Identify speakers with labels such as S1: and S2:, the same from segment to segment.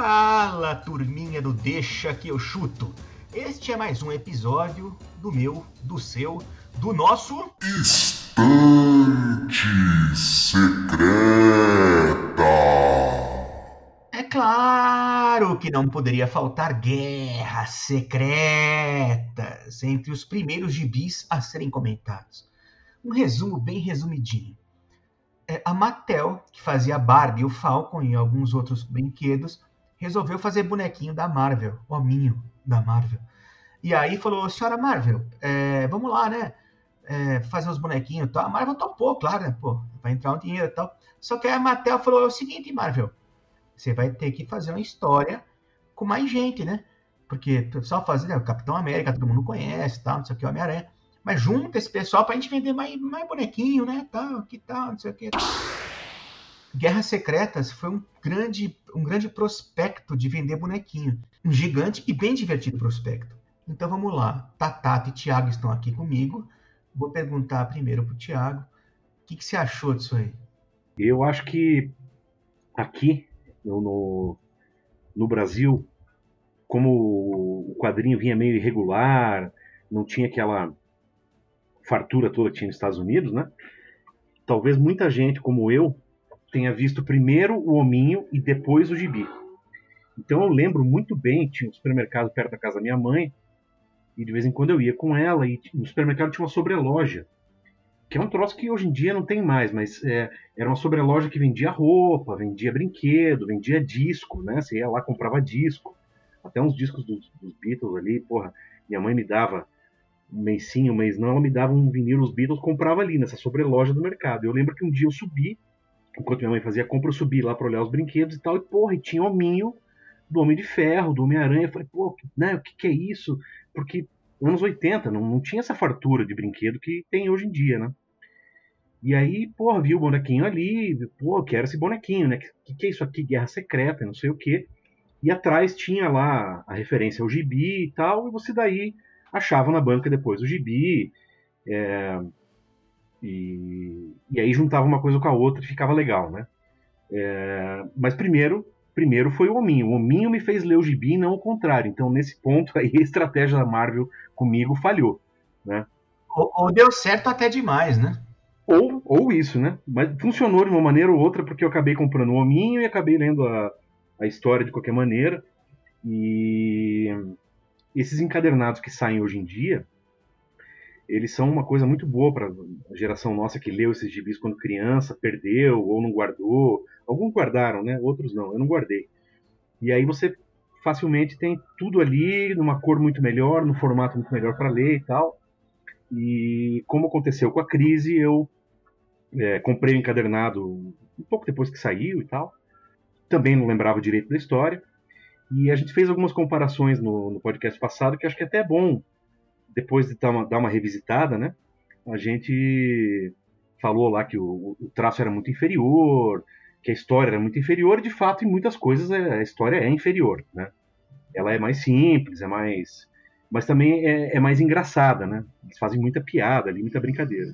S1: Fala, turminha do Deixa que eu chuto. Este é mais um episódio do meu, do seu, do nosso
S2: Estante Secreta.
S1: É claro que não poderia faltar guerras secretas entre os primeiros gibis a serem comentados. Um resumo bem resumidinho. É, a Mattel, que fazia Barbie, o Falcon e alguns outros brinquedos, resolveu fazer bonequinho da Marvel, hominho da Marvel. E aí falou, senhora Marvel, é, vamos lá, né? É, fazer os bonequinhos e tal. A Marvel topou, claro, né? Pô, vai entrar um dinheiro e tal. Só que a Mattel falou o seguinte, Marvel, você vai ter que fazer uma história com mais gente, né? Porque só fazer, né, o Capitão América, todo mundo conhece, tal, não sei o que, Homem-Aranha. Mas junta esse pessoal pra gente vender mais, mais bonequinho, né? Tal, que tal, não sei o que. Guerras Secretas foi um grande, um grande prospecto de vender bonequinho. Um gigante e bem divertido prospecto. Então vamos lá. Tatata e Thiago estão aqui comigo. Vou perguntar primeiro pro Thiago. O que, que você achou disso aí?
S3: Eu acho que aqui no, no Brasil, como o quadrinho vinha meio irregular, não tinha aquela fartura toda que tinha nos Estados Unidos, né? Talvez muita gente, como eu, tenha visto primeiro o hominho e depois o gibi. Então eu lembro muito bem, tinha um supermercado perto da casa da minha mãe, e de vez em quando eu ia com ela, e no supermercado tinha uma sobreloja, que é um troço que hoje em dia não tem mais, mas é, era uma sobreloja que vendia roupa, vendia brinquedo, vendia disco, né? Você ia lá, comprava disco, até uns discos dos, dos Beatles ali, porra, minha mãe me dava um mês sim, um mês não, ela me dava um vinil dos Beatles, comprava ali nessa sobreloja do mercado. Eu lembro que um dia eu subi, enquanto minha mãe fazia compra, eu subi lá para olhar os brinquedos e tal, e porra, e tinha hominho do Homem de Ferro, do Homem-Aranha. Eu falei, pô, né, o que, que é isso? Porque anos 80 não, não tinha essa fartura de brinquedo que tem hoje em dia, né? E aí, porra, vi o bonequinho ali, pô, quero esse bonequinho, né? O que, que é isso aqui? Guerra Secreta, não sei o quê. E atrás tinha lá a referência ao gibi e tal, e você daí achava na banca depois o gibi, é, e, e, aí juntava uma coisa com a outra e ficava legal, né? É, mas primeiro, primeiro foi o Hominho. O Hominho me fez ler o gibi e não o contrário. Então, nesse ponto aí, a estratégia da Marvel comigo falhou, né?
S1: Ou, ou deu certo até demais, né?
S3: Ou, ou isso, né? Mas funcionou de uma maneira ou outra, porque eu acabei comprando o Hominho e acabei lendo a, a história de qualquer maneira. E esses encadernados que saem hoje em dia, eles são uma coisa muito boa para a geração nossa que leu esses gibis quando criança, perdeu ou não guardou. Alguns guardaram, né? Outros não. Eu não guardei. E aí você facilmente tem tudo ali numa cor muito melhor, no formato muito melhor para ler e tal. E como aconteceu com a crise, eu é, comprei o encadernado um pouco depois que saiu e tal. Também não lembrava direito da história. E a gente fez algumas comparações no, no podcast passado que acho que é até bom, depois de dar uma, dar uma revisitada, né? A gente falou lá que o, o, traço era muito inferior, que a história era muito inferior, e de fato, em muitas coisas a história é inferior, né? Ela é mais simples, é mais. Mas também é, é mais engraçada, né? Eles fazem muita piada ali, muita brincadeira.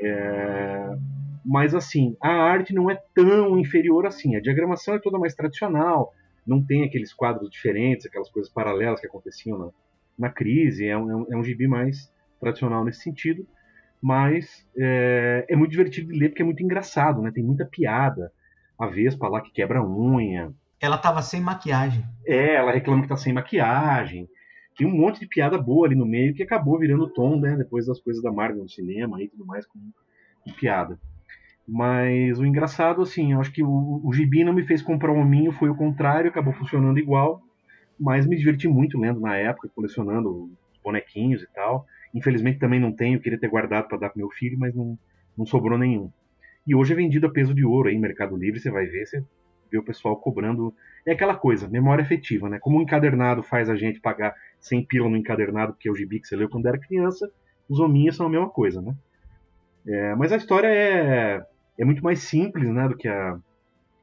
S3: É... Mas assim, a arte não é tão inferior assim. A diagramação é toda mais tradicional, não tem aqueles quadros diferentes, aquelas coisas paralelas que aconteciam na, na crise. É um, é, um, é um gibi mais tradicional nesse sentido, mas é, é, muito divertido de ler porque é muito engraçado, né? Tem muita piada. A Vespa lá que quebra unha.
S1: Ela tava sem maquiagem.
S3: É, ela reclama que tá sem maquiagem. Tem um monte de piada boa ali no meio que acabou virando tom, né? Depois das coisas da Marvel no cinema e tudo mais com, com piada. Mas o engraçado, assim, eu acho que o, o gibi não me fez comprar um hominho, foi o contrário, acabou funcionando igual. Mas me diverti muito lendo na época, colecionando bonequinhos e tal. Infelizmente também não tenho, queria ter guardado para dar pro meu filho, mas não, não sobrou nenhum. E hoje é vendido a peso de ouro aí, Mercado Livre, você vai ver, você vê o pessoal cobrando. É aquela coisa, memória efetiva, né? Como o encadernado faz a gente pagar 100 pila no encadernado, porque é o gibi que você leu quando era criança, os hominhos são a mesma coisa, né? É, mas a história é, é muito mais simples, né, do que a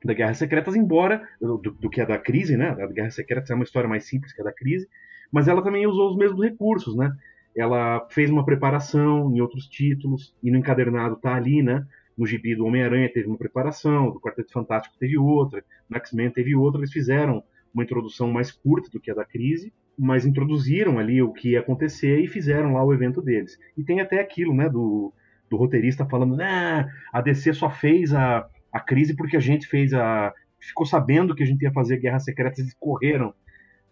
S3: da Guerra Secretas, embora do, do que a da crise, né? A Guerra Secretas é uma história mais simples que a da crise, mas ela também usou os mesmos recursos, né? Ela fez uma preparação em outros títulos e no encadernado tá ali, né? no gibi do Homem-Aranha teve uma preparação, do Quarteto Fantástico teve outra, no X-Men teve outra, eles fizeram uma introdução mais curta do que a da crise, mas introduziram ali o que ia acontecer e fizeram lá o evento deles. E tem até aquilo, né, do, do roteirista falando, ah, a DC só fez a, a crise porque a gente fez a. ficou sabendo que a gente ia fazer Guerras Secretas e correram.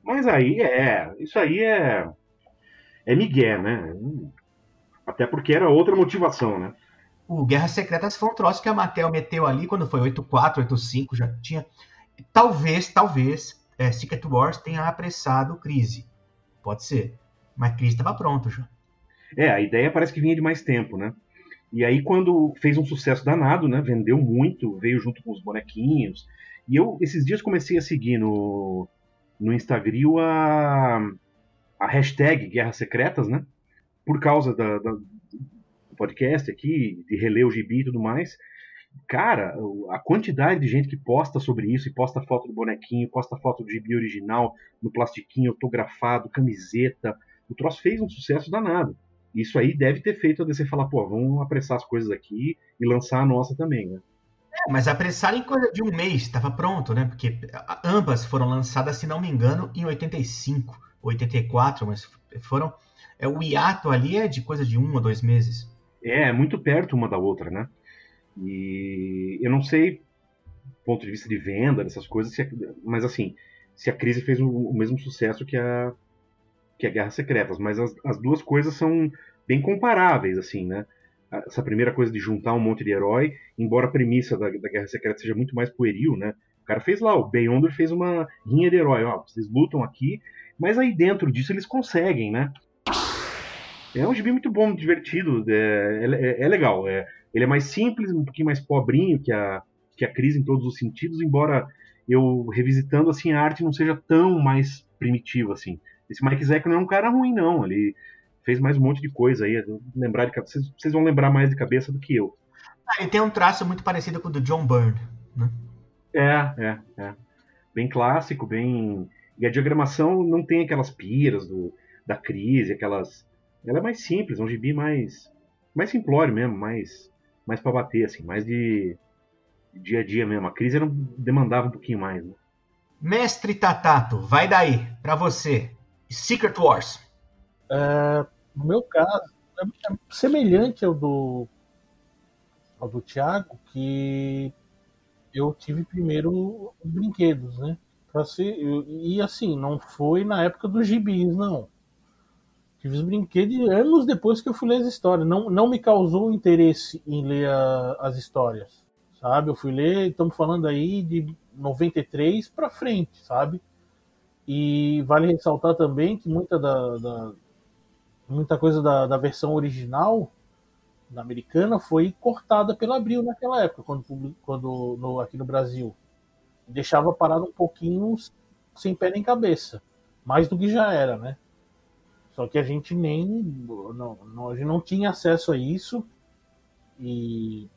S3: Mas aí é. Isso aí é. É Miguel, né? Até porque era outra motivação, né?
S1: O Guerras Secretas foi um troço que a Mattel meteu ali quando foi 8.4, 8.5, já tinha. Talvez, talvez, é, Secret Wars tenha apressado Crise. Pode ser. Mas Crise estava pronto já.
S3: É, a ideia parece que vinha de mais tempo, né? E aí, quando fez um sucesso danado, né? Vendeu muito, veio junto com os bonequinhos. E eu, esses dias, comecei a seguir no, no Instagram a, a hashtag Guerras Secretas, né? Por causa da, da, do podcast aqui, de reler o gibi e tudo mais. Cara, a quantidade de gente que posta sobre isso, e posta foto do bonequinho, posta foto do gibi original, no plastiquinho, autografado, camiseta. O troço fez um sucesso danado. Isso aí deve ter feito a DC falar, pô, vamos apressar as coisas aqui e lançar a nossa também, né?
S1: É, mas apressar em coisa de um mês, estava pronto, né? Porque ambas foram lançadas, se não me engano, em 85, 84, mas foram. É, o hiato ali é de coisa de um ou dois meses.
S3: É, muito perto uma da outra, né? E eu não sei, do ponto de vista de venda, dessas coisas, se, mas assim, se a crise fez o mesmo sucesso que a, que é Guerras Secretas, mas as, as duas coisas são bem comparáveis, assim, né? Essa primeira coisa de juntar um monte de herói, embora a premissa da, da Guerra Secreta seja muito mais pueril, né? O cara fez lá, o Beyonder fez uma rinha de herói, ó, vocês lutam aqui, mas aí dentro disso eles conseguem, né? É um gibi muito bom, divertido, é, é, é legal. É, ele é mais simples, um pouquinho mais pobrinho que a, que a crise em todos os sentidos, embora eu revisitando assim a arte não seja tão mais primitiva assim. Esse Mike Zeck não é um cara ruim, não. Ele fez mais um monte de coisa aí. Lembrar de, vocês, vocês vão lembrar mais de cabeça do que eu.
S1: Ah, ele tem um traço muito parecido com o do John Byrne, né?
S3: É, é, é. Bem clássico, bem. E a diagramação não tem aquelas piras do, da crise, aquelas. Ela é mais simples, é um gibi mais. mais simplório mesmo, mais. mais pra bater, assim, mais de. dia a dia mesmo. A crise era, demandava um pouquinho mais, né?
S1: Mestre Tatato, vai daí, para você. Secret Wars?
S4: É, no meu caso, é semelhante ao do, ao do Thiago, que eu tive primeiro os brinquedos, né? Ser, e assim, não foi na época dos gibis, não. Tive os brinquedos anos depois que eu fui ler as histórias. Não, não me causou interesse em ler a, as histórias, sabe? Eu fui ler, estamos falando aí de 93 para frente, sabe? E vale ressaltar também que muita, da, da muita coisa da, da, versão original da americana foi cortada pela Abril naquela época, quando, quando no, aqui no Brasil. Deixava parado um pouquinho sem pé nem cabeça. Mais do que já era, né? Só que a gente nem. Não, não, a gente não tinha acesso a isso. E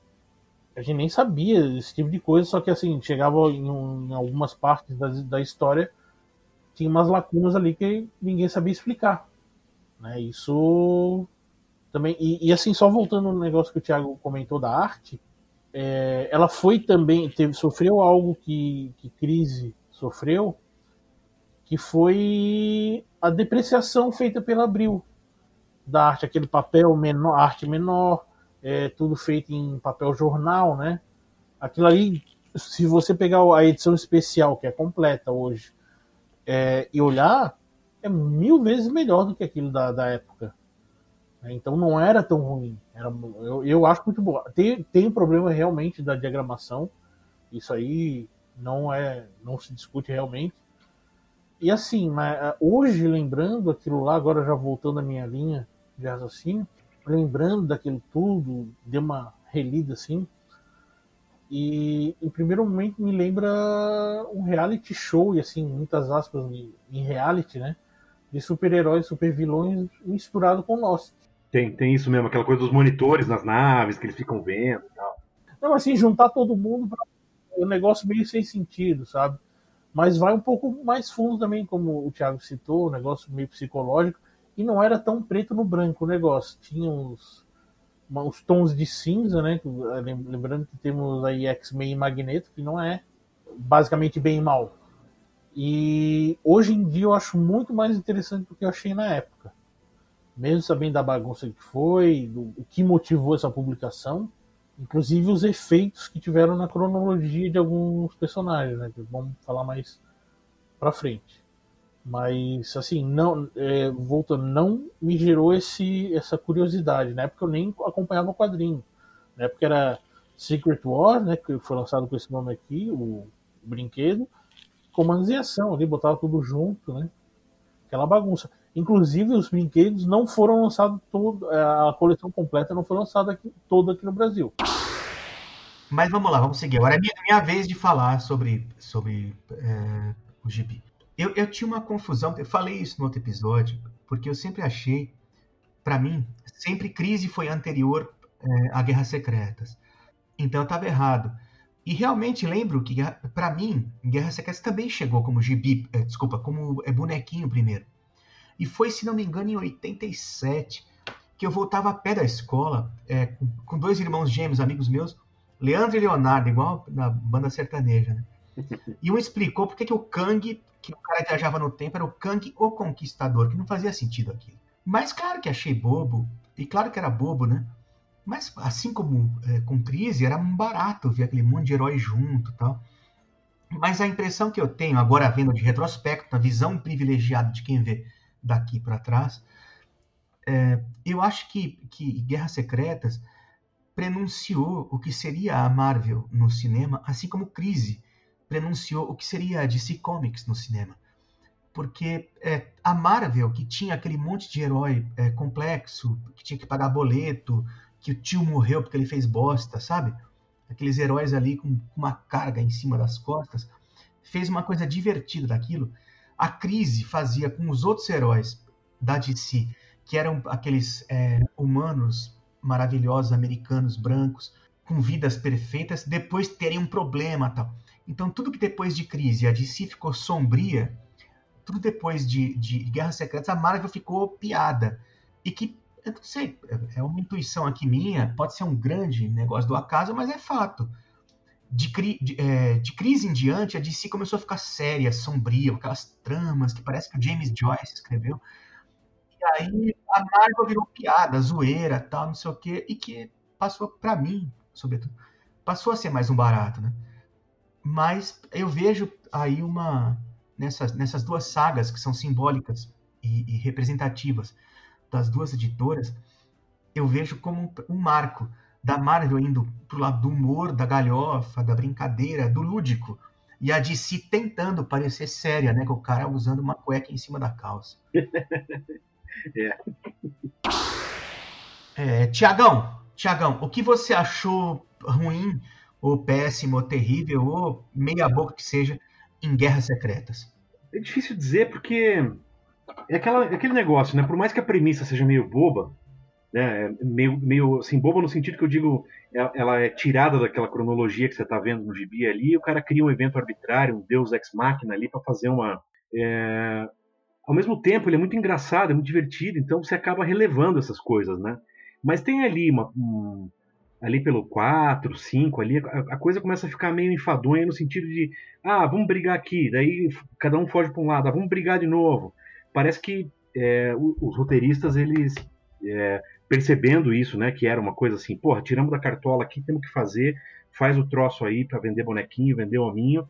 S4: a gente nem sabia esse tipo de coisa, só que assim, chegava em, em algumas partes da, da história tinha umas lacunas ali que ninguém sabia explicar. Né? Isso também. E, e, assim, só voltando no negócio que o Thiago comentou da arte, é, ela foi também. Teve, sofreu algo que, que crise sofreu, que foi a depreciação feita pela Abril da arte, aquele papel menor, arte menor, é, tudo feito em papel jornal, né? Aquilo ali, se você pegar a edição especial, que é completa hoje, é, e olhar, é mil vezes melhor do que aquilo da, da época. Então não era tão ruim. Era, eu, eu acho muito boa. Tem, tem um problema realmente da diagramação. Isso aí não é não se discute realmente. E assim, né, hoje lembrando aquilo lá, agora já voltando à minha linha de raciocínio, lembrando daquilo tudo, deu uma relida assim, e em primeiro momento me lembra um reality show, e assim, muitas aspas em reality, né? De super-heróis, super-vilões misturado com nós.
S3: Tem, tem isso mesmo, aquela coisa dos monitores nas naves que eles ficam vendo e tal.
S4: Não, assim, juntar todo mundo para um negócio meio sem sentido, sabe? Mas vai um pouco mais fundo também, como o Thiago citou, um negócio meio psicológico. E não era tão preto no branco o negócio. Tinha uns, os tons de cinza, né? Lembrando que temos aí X-Men e Magneto, que não é basicamente bem e mal. E hoje em dia eu acho muito mais interessante do que eu achei na época. Mesmo sabendo da bagunça que foi, do, o que motivou essa publicação, inclusive os efeitos que tiveram na cronologia de alguns personagens, né? Que vamos falar mais pra frente. Mas, assim, não, é, voltando, não me gerou esse, essa curiosidade. Na época eu nem acompanhava o quadrinho. Na época era Secret War, né? Que foi lançado com esse nome aqui, o, o brinquedo comandos em ação ali, botava tudo junto, né? Aquela bagunça. Inclusive, os brinquedos não foram lançados todo, é, a coleção completa não foi lançada aqui, toda aqui no Brasil.
S1: Mas vamos lá, vamos seguir. Agora é minha, minha vez de falar sobre, sobre é, o gibi. Eu, eu tinha uma confusão, eu falei isso no outro episódio, porque eu sempre achei, para mim, sempre crise foi anterior é, a Guerras Secretas. Então eu estava errado. E realmente lembro que, para mim, Guerra Secreta também chegou como gibi, é, desculpa, como é bonequinho primeiro. E foi, se não me engano, em 87, que eu voltava a pé da escola, é, com, com, dois irmãos gêmeos, amigos meus, Leandro e Leonardo, igual na banda sertaneja, né? E um explicou porque que o Kang, que o cara viajava no tempo, era o Kang o Conquistador, que não fazia sentido aquilo. Mas claro que achei bobo, e claro que era bobo, né? Mas, assim como é, com Crise, era barato ver aquele monte de herói junto tal. Mas a impressão que eu tenho, agora vendo de retrospecto, a visão privilegiada de quem vê daqui para trás, é, eu acho que, que Guerras Secretas prenunciou o que seria a Marvel no cinema, assim como Crise prenunciou o que seria a DC Comics no cinema. Porque é, a Marvel, que tinha aquele monte de herói é, complexo, que tinha que pagar boleto, que o tio morreu porque ele fez bosta, sabe? Aqueles heróis ali com uma carga em cima das costas, fez uma coisa divertida daquilo. A crise fazia com os outros heróis da DC, que eram aqueles é, humanos maravilhosos, americanos, brancos, com vidas perfeitas, depois terem um problema tal. Então, tudo que depois de crise a DC ficou sombria, tudo depois de, de Guerras Secretas, a Marvel ficou piada. E que eu não sei, é uma intuição aqui minha, pode ser um grande negócio do acaso, mas é fato. De, cri, de, é, de, crise em diante, a DC começou a ficar séria, sombria, aquelas tramas que parece que o James Joyce escreveu. E aí a Marvel virou piada, zoeira, tal, não sei o quê, e que passou, para mim, sobretudo, passou a ser mais um barato, né? Mas eu vejo aí uma. Nessas, nessas duas sagas que são simbólicas e, e representativas das duas editoras, eu vejo como um marco da Marvel indo pro lado do humor, da galhofa, da brincadeira, do lúdico. E a DC tentando parecer séria, né? Com o cara usando uma cueca em cima da calça. é. é. Tiagão, Tiagão, o que você achou ruim, ou péssimo, ou terrível, ou meia boca que seja, em Guerras Secretas?
S3: É difícil dizer porque é, aquela, é aquele negócio, né? Por mais que a premissa seja meio boba, né? É meio, meio assim, boba no sentido que eu digo, ela é tirada daquela cronologia que você está vendo no gibi ali, e o cara cria um evento arbitrário, um deus ex machina ali para fazer uma. É... Ao mesmo tempo, ele é muito engraçado, é muito divertido, então você acaba relevando essas coisas, né? Mas tem ali uma. Um, ali pelo 4, 5, ali, a, a, coisa começa a ficar meio enfadonha no sentido de, ah, vamos brigar aqui, daí cada um foge para um lado, ah, vamos brigar de novo parece que é, os roteiristas, eles é, percebendo isso, né, que era uma coisa assim, porra, tiramos da cartola aqui, temos que fazer, faz o troço aí para vender bonequinho, vender hominho.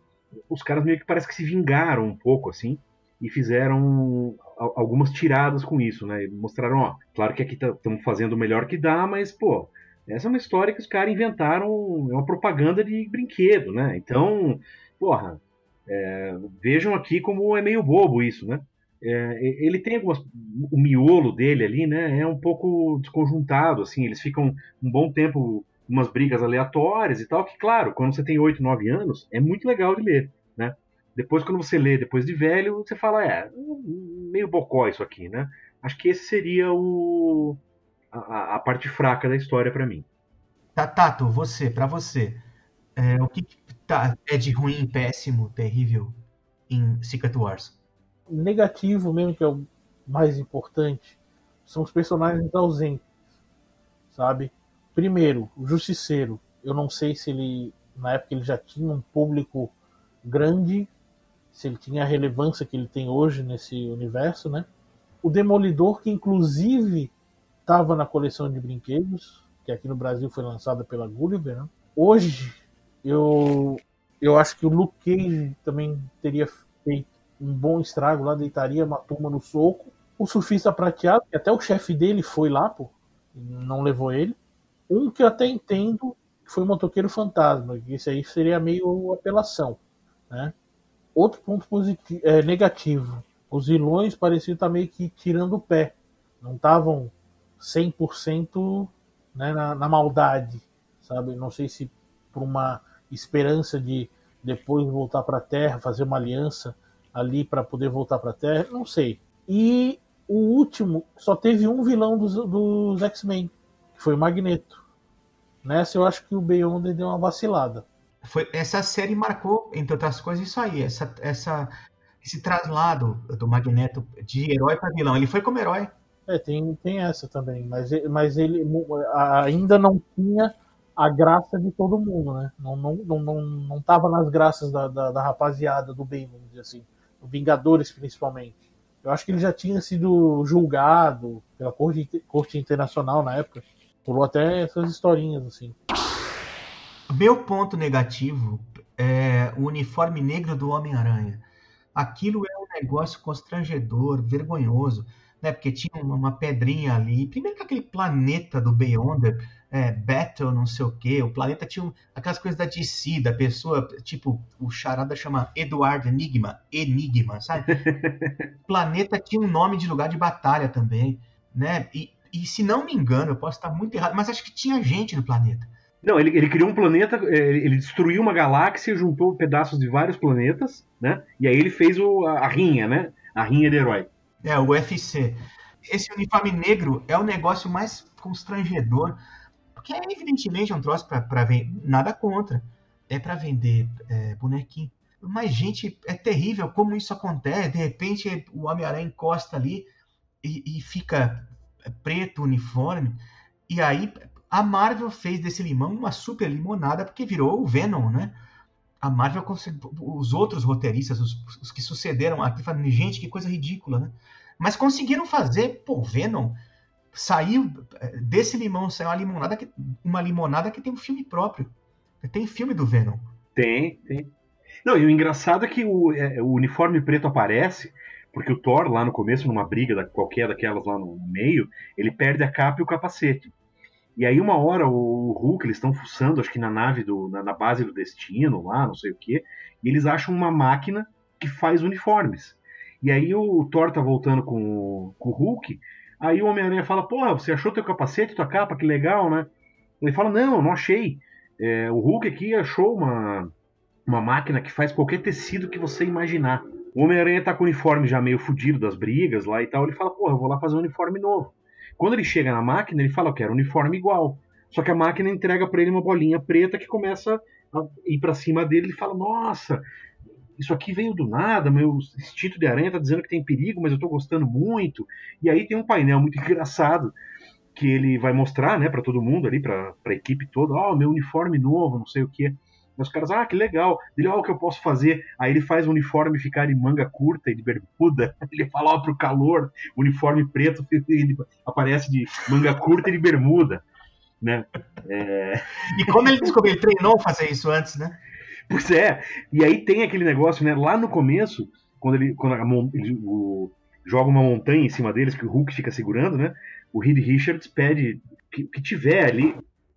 S3: Os caras meio que parece que se vingaram um pouco, assim, e fizeram algumas tiradas com isso, né? Mostraram, ó, claro que aqui estamos tá, fazendo o melhor que dá, mas, pô, essa é uma história que os caras inventaram, é uma propaganda de brinquedo, né? Então, porra, é, vejam aqui como é meio bobo isso, né? É, ele tem algumas. O miolo dele ali, né? É um pouco desconjuntado, assim. Eles ficam um bom tempo umas brigas aleatórias e tal, que, claro, quando você tem 8, 9 anos, é muito legal de ler, né? Depois, quando você lê depois de velho, você fala, é, meio bocó isso aqui, né? Acho que esse seria o, a, a parte fraca da história para mim.
S1: Tá, Tato, você, para você, é, o que tá, é de ruim, péssimo, terrível em Secret Wars?
S4: negativo mesmo, que é o mais importante, são os personagens ausentes, sabe? primeiro, o Justiceiro. Eu não sei se ele, na época, ele já tinha um público grande, se ele tinha a relevância que ele tem hoje nesse universo, né? O Demolidor, que inclusive estava na coleção de brinquedos, que aqui no Brasil foi lançada pela Gulliver. Né? Hoje, eu, eu acho que o Luke Cage também teria feito um bom estrago lá, deitaria uma turma no soco. O Surfista Prateado, que até o chefe dele foi lá, pô, não levou ele. Um que eu até entendo que foi o Motoqueiro Fantasma, que esse aí seria meio apelação. Né? Outro ponto positivo, é, negativo, os vilões pareciam estar meio que tirando o pé. Não estavam 100% né, na, na maldade, sabe? Não sei se por uma esperança de depois voltar para a Terra, fazer uma aliança ali para poder voltar para a Terra, não sei. E o último só teve um vilão dos, dos X-Men, que foi o Magneto. Nessa eu acho que o Beyonder deu uma vacilada.
S1: Foi, essa série marcou, entre outras coisas, isso aí, essa, essa, esse traslado do Magneto de herói para vilão. Ele foi como herói.
S4: É, tem, tem essa também, mas, mas ele ainda não tinha a graça de todo mundo, né? Não, não, não, não, não tava nas graças da, da, da rapaziada do bem, vamos dizer assim. Vingadores, principalmente. Eu acho que ele já tinha sido julgado pela Corte, corte Internacional na época. Pulou até essas historinhas, assim.
S1: Meu ponto negativo é o uniforme negro do Homem-Aranha. Aquilo é um negócio constrangedor, vergonhoso né? Porque tinha uma pedrinha ali. Primeiro que aquele planeta do Beyonder, é, Battle, não sei o quê, o planeta tinha aquelas coisas da DC, da pessoa, tipo, o charada chama Eduardo Enigma, Enigma, sabe? o planeta tinha um nome de lugar de batalha também, né? E, e se não me engano, eu posso estar muito errado, mas acho que tinha gente no planeta.
S3: Não, ele, ele criou um planeta, é, ele destruiu uma galáxia, juntou pedaços de vários planetas, né? E aí ele fez o, a, a rinha, né? A rinha de herói.
S1: É, o UFC. Esse uniforme negro é o negócio mais constrangedor, porque é evidentemente um troço para vender. Nada contra. É para vender é, bonequinho. Mas, gente, é terrível como isso acontece. De repente, o Homem-Aranha encosta ali e, e fica preto o uniforme. E aí, a Marvel fez desse limão uma super limonada porque virou o Venom, né? A Marvel, os outros roteiristas, os, os que sucederam aqui, falando, gente, que coisa ridícula, né? Mas conseguiram fazer, pô, Venom saiu eh, desse limão, saiu uma limonada que, uma limonada que tem um filme próprio. Tem filme do Venom.
S3: Tem, tem. Não, e o engraçado é que o, é, o uniforme preto aparece porque o Thor, lá no começo, numa briga da, qualquer daquelas lá no, meio, ele perde a capa e o capacete. E aí, uma hora, o, Hulk, eles estão fuçando, acho que na nave, do, na, na, base do destino, lá, não sei o quê, e eles acham uma máquina que faz uniformes. E aí o Thor tá voltando com, com o Hulk. Aí o Homem-Aranha fala: Porra, você achou teu capacete, tua capa, que legal, né? Ele fala: Não, não achei. É, o Hulk aqui achou uma, uma máquina que faz qualquer tecido que você imaginar. O Homem-Aranha tá com o uniforme já meio fudido das brigas lá e tal. Ele fala: Porra, eu vou lá fazer um uniforme novo. Quando ele chega na máquina, ele fala: Eu quero uniforme igual. Só que a máquina entrega para ele uma bolinha preta que começa a ir para cima dele. Ele fala: Nossa, isso aqui veio do nada, meu instinto de aranha tá dizendo que tem perigo, mas eu tô gostando muito. E aí tem um painel muito engraçado que ele vai mostrar, né, para todo mundo ali, para a equipe toda, ó, oh, meu uniforme novo, não sei o que. Os caras, ah, que legal. Ele, ó, oh, o que eu posso fazer? Aí ele faz o uniforme ficar em manga curta e de bermuda. Ele fala, ó, oh, pro calor, uniforme preto, ele aparece de manga curta e de bermuda, né? É...
S1: E como ele descobriu, ele treinou fazer isso antes, né?
S3: Pois é. E aí tem aquele negócio, né? Lá no começo, quando ele, quando a, ele o, joga uma montanha em cima deles, que o Hulk fica segurando, né? O Reed Richards pede que, que tiver ali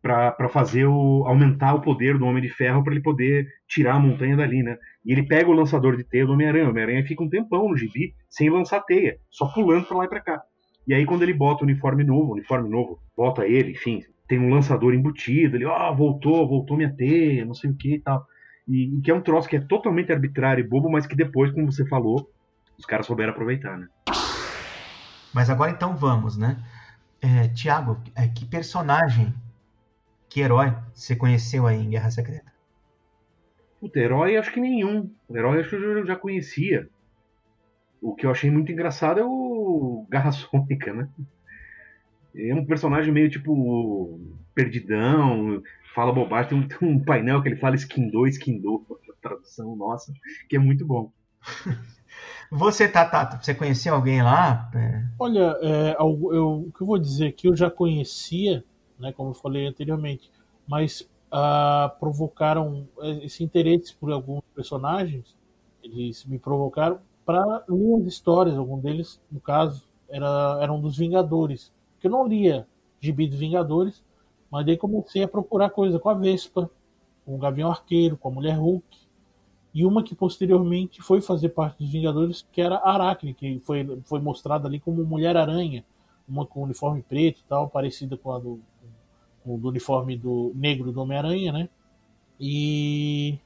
S3: para fazer o aumentar o poder do Homem de Ferro para ele poder tirar a montanha dali, né? E ele pega o lançador de teia do Homem-Aranha. O Homem-Aranha fica um tempão no gibi sem lançar teia, só pulando para lá e para cá. E aí quando ele bota o uniforme novo, o uniforme novo, bota ele, enfim, tem um lançador embutido, ele, ó, oh, voltou, voltou minha teia, não sei o que e tal. E, e, que é um troço que é totalmente arbitrário e bobo, mas que depois, como você falou, os caras souberam aproveitar, né?
S1: Mas agora então vamos, né? É, Tiago, é, que personagem, que herói você conheceu aí em Guerra Secreta?
S3: Puta, herói acho que nenhum. Herói acho que eu já conhecia. O que eu achei muito engraçado é o Garra Sônica, né? É um personagem meio tipo perdidão, fala bobagem. Tem um, tem um painel que ele fala skin 2, skin 2, tradução nossa, que é muito bom.
S1: Você, Tatato, você conhecia alguém lá? É...
S4: Olha, é, eu, eu, o que eu vou dizer que eu já conhecia, né, como eu falei anteriormente, mas ah, provocaram esse interesse por alguns personagens. Eles me provocaram para ler as histórias. Algum deles, no caso, era, era um dos Vingadores. Que eu não lia Gibi dos Vingadores, mas daí comecei a procurar coisa com a Vespa, com o Gavião Arqueiro, com a Mulher Hulk e uma que posteriormente foi fazer parte dos Vingadores, que era Aracne, que foi, foi mostrada ali como Mulher-Aranha, uma com uniforme preto e tal, parecida com a do, com o do uniforme do negro do Homem-Aranha, né? E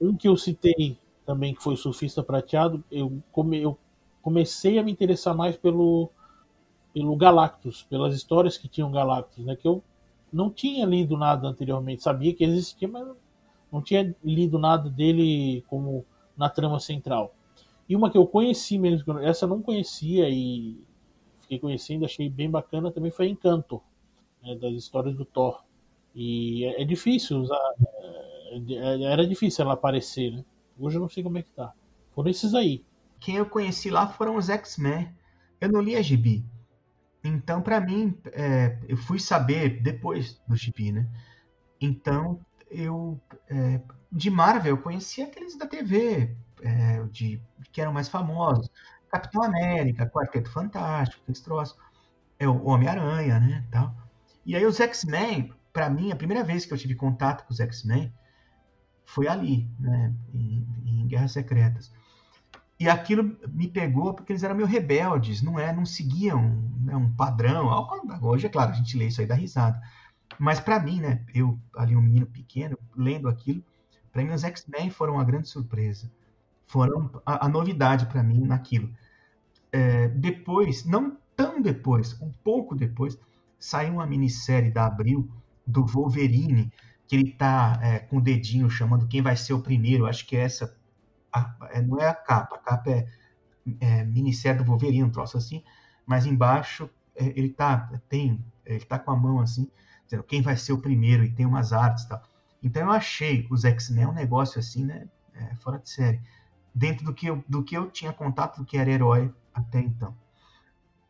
S4: um que eu citei também, que foi o Surfista Prateado, eu, come, eu comecei a me interessar mais pelo, pelo Galactus, pelas histórias que tinham Galactus, né? Que eu não tinha lido nada anteriormente, sabia que existia, mas não tinha lido nada dele como na trama central. E uma que eu conheci mesmo, essa eu não conhecia e fiquei conhecendo, achei bem bacana, também foi Encanto, né, das histórias do Thor. E é, é difícil usar, é, é, era difícil ela aparecer, né? Hoje eu não sei como é que tá. Foram esses aí.
S1: Quem eu conheci lá foram os X-Men. Eu não li a Gibi. Então, para mim, é, eu fui saber depois do Gibi, né? Então, eu é, de Marvel eu conhecia aqueles da TV, é, de, que eram mais famosos. Capitão América, Quarteto Fantástico, aqueles troços. É o Homem-Aranha, né? Tal. E aí os X-Men, para mim, a primeira vez que eu tive contato com os X-Men foi ali, né? Em, em Guerras Secretas. E aquilo me pegou porque eles eram meio rebeldes, não é? Não seguiam né, um padrão. Hoje, é claro, a gente lê isso aí da risada. Mas para mim, né, eu ali um menino pequeno, lendo aquilo, para mim os X-Men foram uma grande surpresa. Foram a, a novidade para mim naquilo. É, depois, não tão depois, um pouco depois, saiu uma minissérie da Abril do Wolverine, que ele tá é, com o dedinho chamando quem vai ser o primeiro. Acho que é essa. A, é, não é a capa, a capa é, é minissérie do Wolverine, um troço assim, mas embaixo é, ele tá tem ele tá com a mão assim dizendo quem vai ser o primeiro, e tem umas artes tal. Então eu achei os X-Men um negócio assim, né? É, fora de série. Dentro do que, eu, do que eu tinha contato do que era herói até então.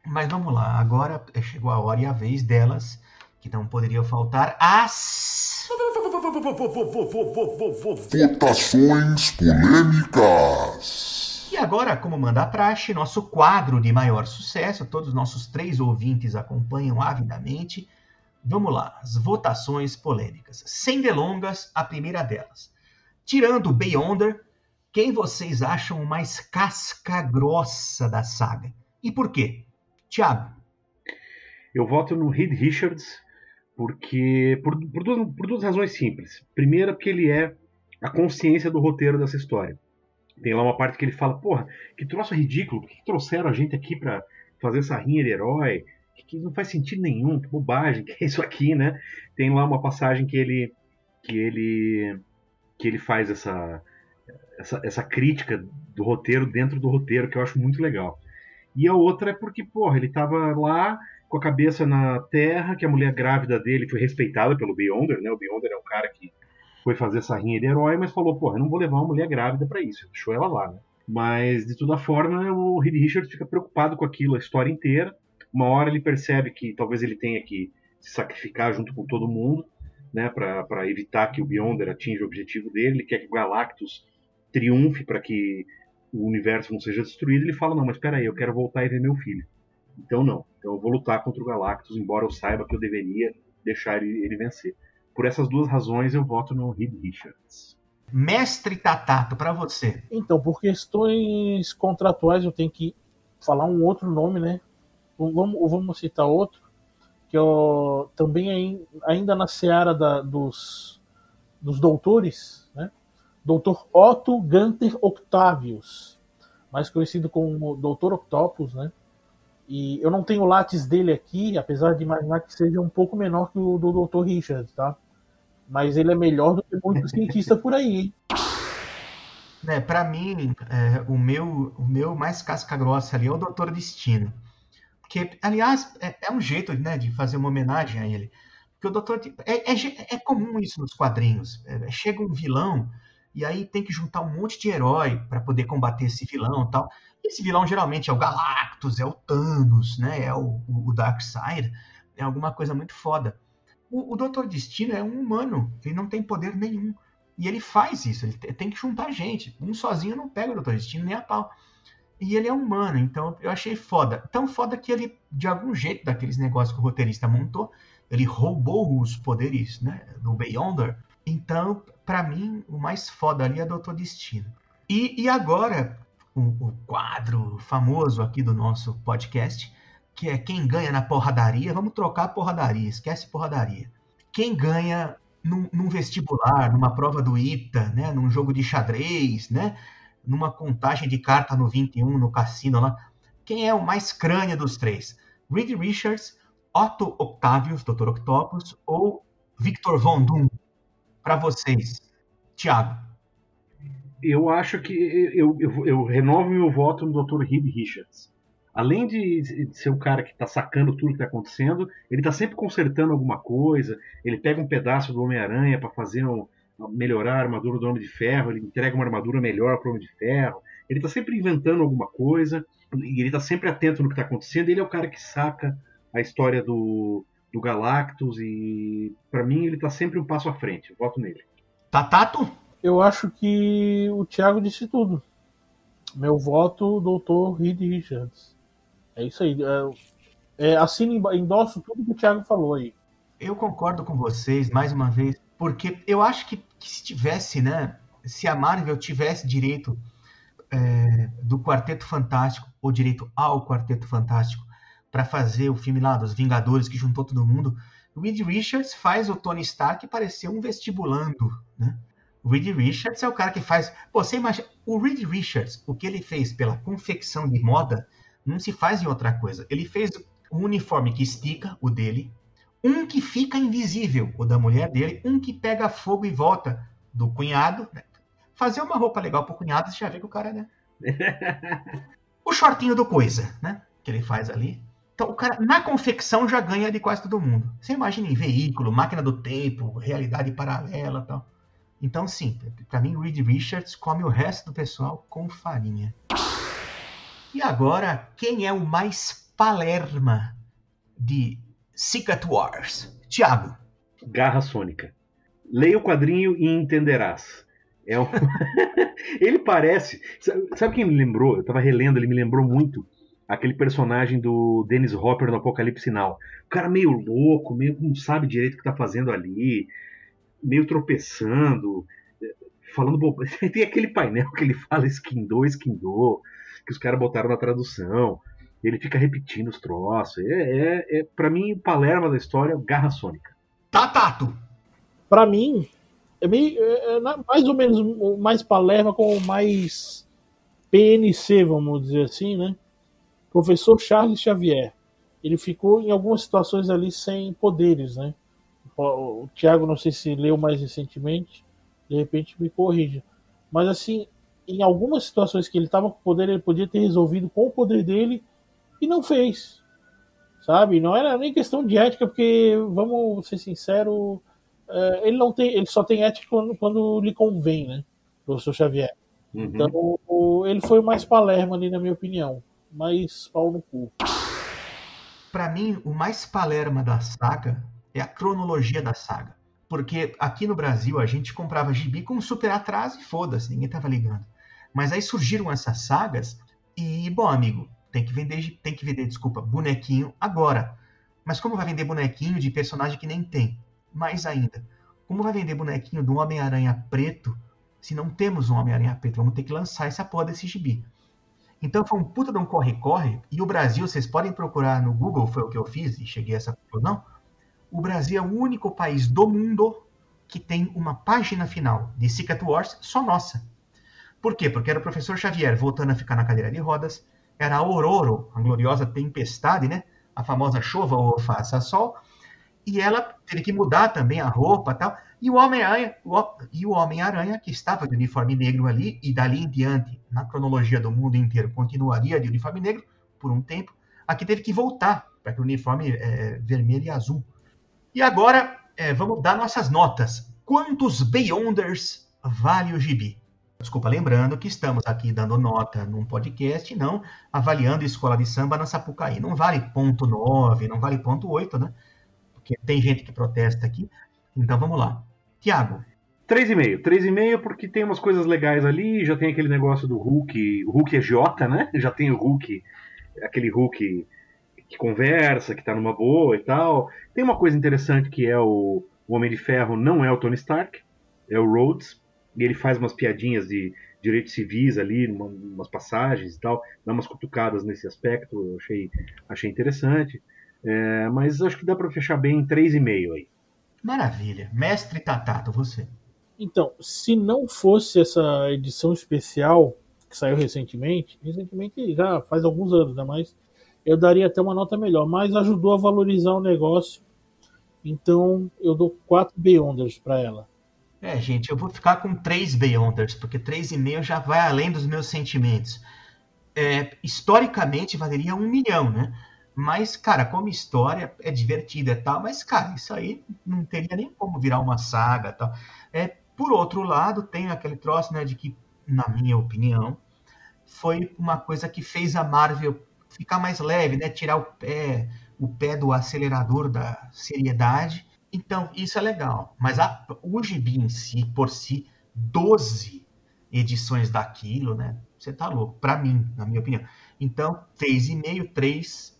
S1: Mas vamos lá, agora chegou a hora e a vez delas, que não poderiam faltar, as.
S2: Votações polêmicas.
S1: E agora, como manda a praxe, nosso quadro de maior sucesso, todos os nossos três ouvintes acompanham avidamente Vamos lá, as votações polêmicas. Sem delongas, a primeira delas. Tirando o Beyonder, quem vocês acham mais casca grossa da saga? E por quê? Tiago.
S3: Eu voto no Reed Richards porque por, por, duas, por duas razões simples. Primeira, porque ele é a consciência do roteiro dessa história. Tem lá uma parte que ele fala, porra, que troço ridículo, por que trouxeram a gente aqui para fazer essa rinha de herói? que não faz sentido nenhum, que bobagem, que é isso aqui, né? Tem lá uma passagem que ele que ele que ele faz essa essa, essa crítica do roteiro dentro do roteiro que eu acho muito legal. E a outra é porque, porra, ele tava lá com a cabeça na terra, que a mulher grávida dele foi respeitada pelo Beyonder, né? O Beyonder é um cara que foi fazer essa rinha de herói, mas falou, porra, eu não vou levar uma mulher grávida para isso, deixou ela lá, né? Mas, de toda forma, o Reed Richards fica preocupado com aquilo a história inteira, uma hora ele percebe que talvez ele tenha que se sacrificar junto com todo mundo, né, para evitar que o Beyonder atinja o objetivo dele. Ele quer que o Galactus triunfe para que o universo não seja destruído. Ele fala: Não, mas espera aí, eu quero voltar e ver meu filho. Então, não. Então, eu vou lutar contra o Galactus, embora eu saiba que eu deveria deixar ele, ele vencer. Por essas duas razões, eu voto no Reed Richards.
S1: Mestre Tatato, para você.
S4: Então, por questões contratuais, eu tenho que falar um outro nome, né? Vamos, vamos citar outro, que é também ainda na seara da, dos, dos doutores, Doutor Otto Gunther Octavius, mais conhecido como Doutor Octopus, né? E eu não tenho o látis dele aqui, apesar de imaginar que seja um pouco menor que o do Dr. Richard, tá? Mas ele é melhor do que muito cientista por aí, hein?
S1: É, para mim, é, o, meu, o meu mais casca grossa ali é o Doutor Destino Que, aliás, é, é um jeito né, de fazer uma homenagem a ele. Porque o Doutor. É, é, é comum isso nos quadrinhos. É, chega um vilão e aí tem que juntar um monte de herói para poder combater esse vilão e tal. Esse vilão geralmente é o Galactus, é o Thanos, né? É o, o Darkseid, é alguma coisa muito foda. O, o Doutor Destino é um humano, ele não tem poder nenhum. E ele faz isso, ele tem que juntar gente. Um sozinho não pega o Doutor Destino nem a pau. E ele é humano, então eu achei foda. Tão foda que ele, de algum jeito, daqueles negócios que o roteirista montou, ele roubou os poderes né, do Beyonder. Então, para mim, o mais foda ali é Doutor Destino. E, e agora, o, o, quadro famoso aqui do nosso podcast, que é quem ganha na porradaria. Vamos trocar porradaria, esquece porradaria. Quem ganha num, num, vestibular, numa prova do ITA, né, num jogo de xadrez, né, numa contagem de carta no 21, no cassino lá. Quem é o mais crânio dos três? Reed Richards, Otto Octavius, Dr. Octopus, ou Victor Von Doom? Para vocês, Thiago.
S3: Eu acho que eu, eu, eu renovo meu voto no Dr. Reed Richards. Além de ser o cara que está sacando tudo que está acontecendo, ele está sempre consertando alguma coisa. Ele pega um pedaço do Homem-Aranha para fazer um, melhorar a armadura do Homem de Ferro, ele entrega uma armadura melhor para o Homem de Ferro. Ele está sempre inventando alguma coisa e ele está sempre atento no que está acontecendo. Ele é o cara que saca a história do, do Galactus e para mim ele está sempre um passo à frente. Eu voto nele.
S1: Tatato?
S4: Eu acho que o Thiago disse tudo. Meu voto, doutor Reed Richards. É isso aí. É, é, assino, endosso tudo que o Thiago falou aí.
S1: Eu concordo com vocês, mais uma vez, porque eu acho que, que se tivesse, né? Se a Marvel tivesse direito é, do Quarteto Fantástico, ou direito ao Quarteto Fantástico, para fazer o filme lá dos Vingadores que juntou todo mundo, Reed Richards faz o Tony Stark parecer um vestibulando, né? O Reed Richards é o cara que faz. Pô, você imagina. O Reed Richards, o que ele fez pela confecção de moda, não se faz em outra coisa. Ele fez um uniforme que estica, o dele, um que fica invisível, o da mulher dele, um que pega fogo e volta do cunhado. Né? Fazer uma roupa legal pro cunhado, você já vê que o cara, né? o shortinho do coisa, né? Que ele faz ali. Então, o cara, na confecção, já ganha de quase todo mundo. Você imagina em veículo, máquina do tempo, realidade paralela tal. Então, sim, para mim, Reed Richards come o resto do pessoal com farinha. E agora, quem é o mais palerma de Secret Wars? Tiago.
S3: Garra Sônica. Leia o quadrinho e entenderás. É um... ele parece. Sabe quem me lembrou? Eu tava relendo, ele me lembrou muito aquele personagem do Dennis Hopper no Apocalipse Now. O cara meio louco, meio não sabe direito o que tá fazendo ali meio tropeçando, falando Tem aquele painel que ele fala skin do, skin do, que os caras botaram na tradução. Ele fica repetindo os troços. É, é, é para mim, o Palerma da história, garra sônica.
S1: Tá, Tato!
S4: Pra mim, é, meio, é, é mais ou menos mais Palerma com mais PNC, vamos dizer assim, né? Professor Charles Xavier. Ele ficou em algumas situações ali sem poderes, né? o Thiago não sei se leu mais recentemente, de repente me corrija. Mas assim, em algumas situações que ele estava com poder, ele podia ter resolvido com o poder dele e não fez. Sabe? Não era nem questão de ética, porque vamos ser sinceros, é, ele não tem, ele só tem ética quando, quando lhe convém, né? Professor Xavier. Uhum. Então, ele foi mais Palermo ali, na minha opinião. Mais pau no cu.
S1: Pra mim, o mais Palerma da saga é a cronologia da saga. Porque aqui no Brasil a gente comprava gibi com super atraso e foda-se, ninguém tava ligando. Mas aí surgiram essas sagas e, bom, amigo, tem que vender, tem que vender, desculpa, bonequinho agora. Mas como vai vender bonequinho de personagem que nem tem? Mais ainda, como vai vender bonequinho do Homem-Aranha preto se não temos um Homem-Aranha preto? Vamos ter que lançar essa porra desse gibi. Então foi um puta de um corre-corre. E o Brasil, vocês podem procurar no Google, foi o que eu fiz e cheguei a essa conclusão o Brasil é o único país do mundo que tem uma página final de Secret Wars só nossa. Por quê? Porque era o professor Xavier voltando a ficar na cadeira de rodas, era a Ororo, a gloriosa tempestade, né? A famosa chuva ou faça sol, e ela teve que mudar também a roupa tal. E o Homem-Aranha, e o Homem-Aranha, que estava de uniforme negro ali, e dali em diante, na cronologia do mundo inteiro, continuaria de uniforme negro por um tempo, aqui teve que voltar para o uniforme é, vermelho e azul. E agora é, vamos dar nossas notas. Quantos Beyonders vale o gibi? Desculpa, lembrando que estamos aqui dando nota num podcast, não avaliando escola de samba na Sapucaí. Não vale ponto 9, não vale ponto 8, né? Porque tem gente que protesta aqui. Então vamos lá. Tiago.
S3: 3,5. 3,5 porque tem umas coisas legais ali, já tem aquele negócio do Hulk, o Hulk é Jota, né? Já tem o Hulk, aquele Hulk que conversa, que tá numa boa e tal. Tem uma coisa interessante que é o, o Homem de Ferro não é o Tony Stark, é o Rhodes, e ele faz umas piadinhas de direitos civis ali, uma, umas passagens e tal, dá umas cutucadas nesse aspecto, eu achei, achei interessante. É, mas acho que dá para fechar bem em 3,5 aí.
S1: Maravilha. Mestre Tatato, você.
S4: Então, se não fosse essa edição especial que saiu recentemente, recentemente já faz alguns anos, né? Mas eu daria até uma nota melhor, mas ajudou a valorizar o negócio. Então eu dou 4 Beyonders para ela.
S1: É, gente, eu vou ficar com 3 Beyonders, porque 3,5 já vai além dos meus sentimentos. É, historicamente valeria um milhão, né? Mas, cara, como história é divertida e tal, mas, cara, isso aí não teria nem como virar uma saga tal. É, por outro lado, tem aquele troço, né, de que, na minha opinião, foi uma coisa que fez a Marvel ficar mais leve, né? Tirar o pé, o pé do acelerador da seriedade. Então, isso é legal. Mas a, o gibi em si, por si, 12 edições daquilo, né? Você tá louco. Para mim, na minha opinião. Então, 3,5, 3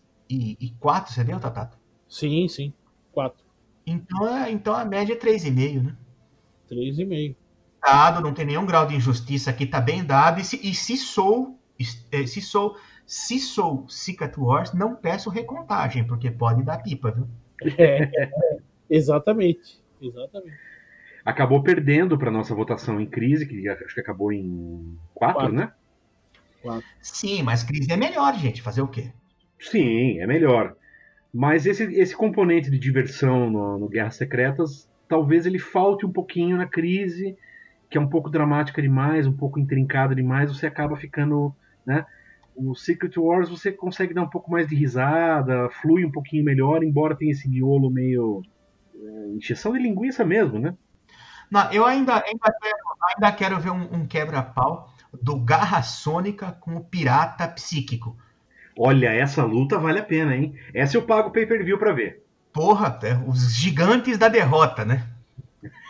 S1: e, e 4, você deu, Tatato?
S4: Sim, sim. 4.
S1: Então, é, então a média é 3,5, né?
S4: 3,5.
S1: Dado, não tem nenhum grau de injustiça aqui, tá bem dado. E se, e se sou, é, se sou se sou Secret Wars, não peço recontagem, porque pode dar pipa, viu?
S4: É, é exatamente. Exatamente.
S3: Acabou perdendo para nossa votação em crise, que acho que acabou em 4, né?
S1: Quatro. Sim, mas crise é melhor, gente. Fazer o quê?
S3: Sim, é melhor. Mas esse, esse componente de diversão no, no Guerras Secretas, talvez ele falte um pouquinho na crise, que é um pouco dramática demais, um pouco intrincada demais, você acaba ficando, né? O Secret Wars você consegue dar um pouco mais de risada, flui um pouquinho melhor, embora tenha esse miolo meio. É, encheção de linguiça mesmo, né?
S1: Não, eu ainda, ainda, quero, ainda quero ver um, um quebra-pau do Garra Sônica com o Pirata Psíquico.
S3: Olha, essa luta vale a pena, hein? Essa eu pago pay-per-view pra ver.
S1: Porra, os gigantes da derrota, né?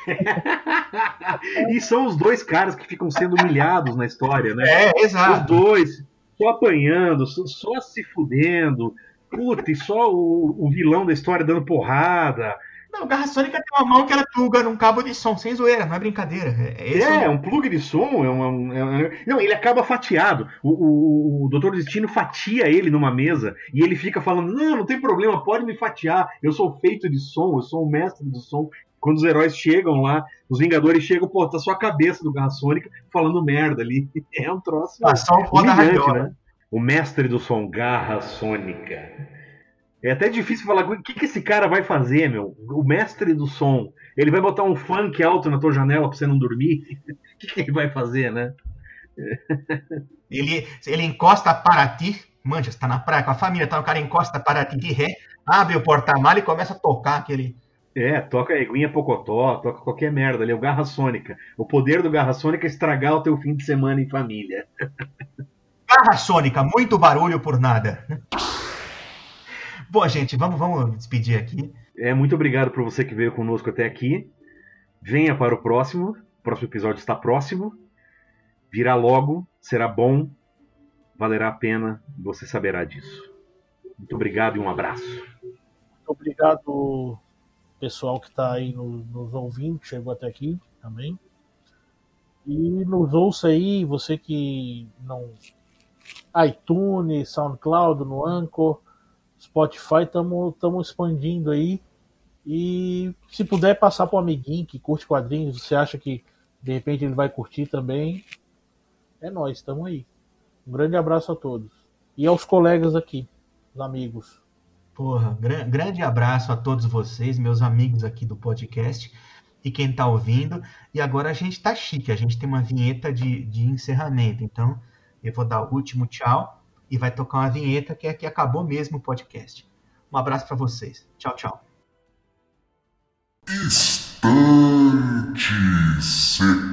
S3: e são os dois caras que ficam sendo humilhados na história, né?
S1: É, exato.
S3: Os dois só apanhando, só, só se fudendo. Puta, e só o, o, vilão da história dando porrada.
S1: Não, o Garra Sônica tem uma mão que ela pluga num cabo de som, sem zoeira, não é brincadeira.
S3: É, é, é um plug de som. É uma, é não, ele acaba fatiado. O, o, o Doutor Destino fatia ele numa mesa e ele fica falando: Não, não tem problema, pode me fatiar. Eu sou feito de som, eu sou o mestre do som quando os heróis chegam lá, os Vingadores chegam, pô, tá só a cabeça do Garra Sônica falando merda ali. É um troço
S1: ah, só humilhante, né?
S3: O mestre do som, Garra Sônica. É até difícil falar, o que, que esse cara vai fazer, meu? O mestre do som. Ele vai botar um funk alto na tua janela pra você não dormir? O que, que ele vai fazer, né?
S1: Ele, ele encosta para ti, manja, você tá na praia com a família, tá, o cara encosta para ti de ré, abre o porta-malha e começa a tocar aquele
S3: é, toca Eguinha Pocotó, toca qualquer merda ali, é o Garra Sônica. O poder do Garra Sônica é estragar o teu fim de semana em família.
S1: Garra Sônica, muito barulho por nada. Bom, gente, vamos, vamos despedir aqui.
S3: É, muito obrigado por você que veio conosco até aqui. Venha para o próximo. O próximo episódio está próximo. Virá logo, será bom, valerá a pena, você saberá disso. Muito obrigado e um abraço.
S4: Muito obrigado pessoal que está aí nos, nos ouvindo, que chegou até aqui também. E nos ouça aí, você que não. iTunes, SoundCloud, no Anchor, Spotify, estamos expandindo aí. E se puder passar para um amiguinho que curte quadrinhos, você acha que de repente ele vai curtir também, é nós, estamos aí. Um grande abraço a todos. E aos colegas aqui, os amigos.
S1: Porra, gran grande abraço a todos vocês, meus amigos aqui do podcast e quem está ouvindo. E agora a gente está chique, a gente tem uma vinheta de, de encerramento. Então eu vou dar o último tchau e vai tocar uma vinheta que é que acabou mesmo o podcast. Um abraço para vocês. Tchau, tchau.
S2: Estante Secreto.